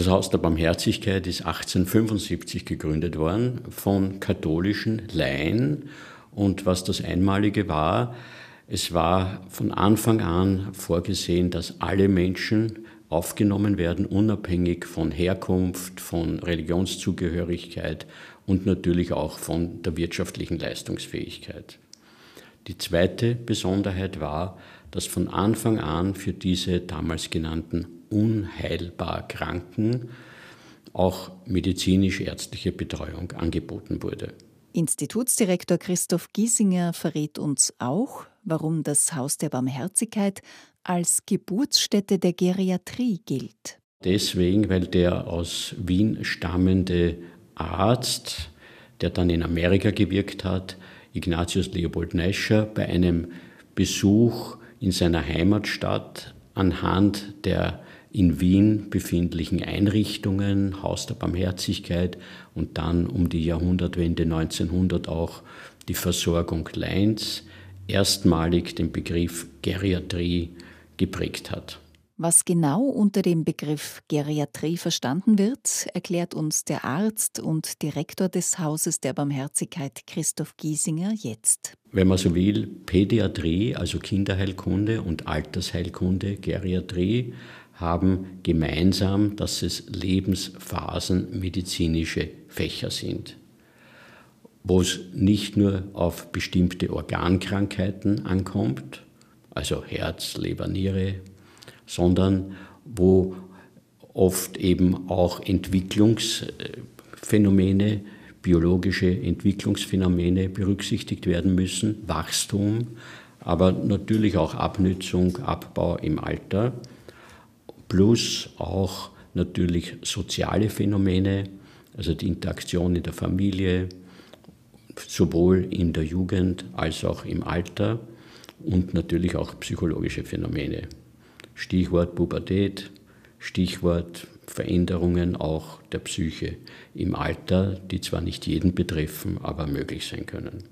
Das Haus der Barmherzigkeit ist 1875 gegründet worden von katholischen Laien. Und was das Einmalige war, es war von Anfang an vorgesehen, dass alle Menschen aufgenommen werden, unabhängig von Herkunft, von Religionszugehörigkeit und natürlich auch von der wirtschaftlichen Leistungsfähigkeit. Die zweite Besonderheit war, dass von Anfang an für diese damals genannten unheilbar Kranken auch medizinisch-ärztliche Betreuung angeboten wurde. Institutsdirektor Christoph Giesinger verrät uns auch, warum das Haus der Barmherzigkeit als Geburtsstätte der Geriatrie gilt. Deswegen, weil der aus Wien stammende Arzt, der dann in Amerika gewirkt hat, Ignatius Leopold Neischer, bei einem Besuch in seiner Heimatstadt anhand der in Wien befindlichen Einrichtungen, Haus der Barmherzigkeit und dann um die Jahrhundertwende 1900 auch die Versorgung Leins, erstmalig den Begriff Geriatrie geprägt hat. Was genau unter dem Begriff Geriatrie verstanden wird, erklärt uns der Arzt und Direktor des Hauses der Barmherzigkeit Christoph Giesinger jetzt. Wenn man so will, Pädiatrie, also Kinderheilkunde und Altersheilkunde, Geriatrie, haben gemeinsam, dass es lebensphasenmedizinische Fächer sind, wo es nicht nur auf bestimmte Organkrankheiten ankommt, also Herz, Leber, Niere, sondern wo oft eben auch Entwicklungsphänomene, biologische Entwicklungsphänomene berücksichtigt werden müssen, Wachstum, aber natürlich auch Abnützung, Abbau im Alter, plus auch natürlich soziale Phänomene, also die Interaktion in der Familie, sowohl in der Jugend als auch im Alter und natürlich auch psychologische Phänomene. Stichwort Pubertät, Stichwort Veränderungen auch der Psyche im Alter, die zwar nicht jeden betreffen, aber möglich sein können.